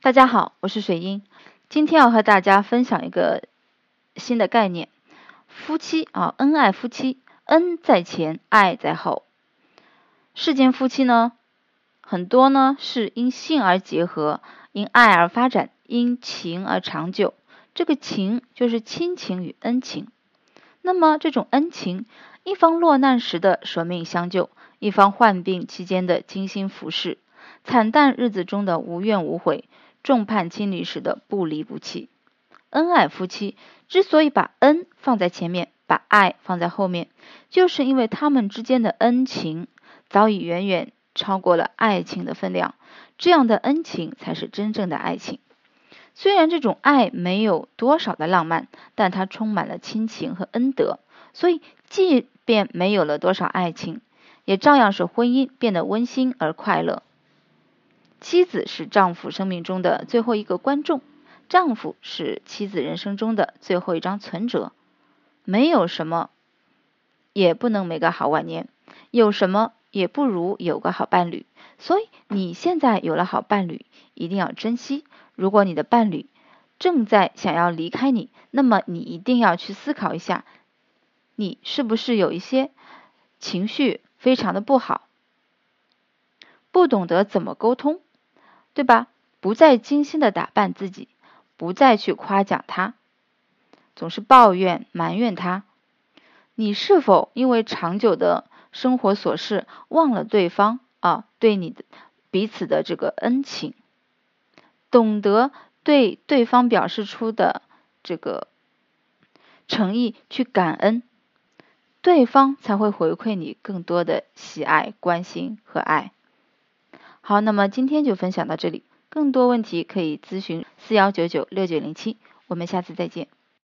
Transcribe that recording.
大家好，我是水英，今天要和大家分享一个新的概念，夫妻啊，恩爱夫妻，恩在前，爱在后。世间夫妻呢，很多呢是因性而结合，因爱而发展，因情而长久。这个情就是亲情与恩情。那么这种恩情，一方落难时的舍命相救，一方患病期间的精心服侍，惨淡日子中的无怨无悔。众叛亲离时的不离不弃，恩爱夫妻之所以把恩放在前面，把爱放在后面，就是因为他们之间的恩情早已远远超过了爱情的分量，这样的恩情才是真正的爱情。虽然这种爱没有多少的浪漫，但它充满了亲情和恩德，所以即便没有了多少爱情，也照样使婚姻变得温馨而快乐。妻子是丈夫生命中的最后一个观众，丈夫是妻子人生中的最后一张存折。没有什么，也不能没个好晚年；有什么，也不如有个好伴侣。所以你现在有了好伴侣，一定要珍惜。如果你的伴侣正在想要离开你，那么你一定要去思考一下，你是不是有一些情绪非常的不好，不懂得怎么沟通。对吧？不再精心的打扮自己，不再去夸奖他，总是抱怨埋怨他。你是否因为长久的生活琐事忘了对方啊？对你的彼此的这个恩情，懂得对对方表示出的这个诚意去感恩，对方才会回馈你更多的喜爱、关心和爱。好，那么今天就分享到这里。更多问题可以咨询四幺九九六九零七。我们下次再见。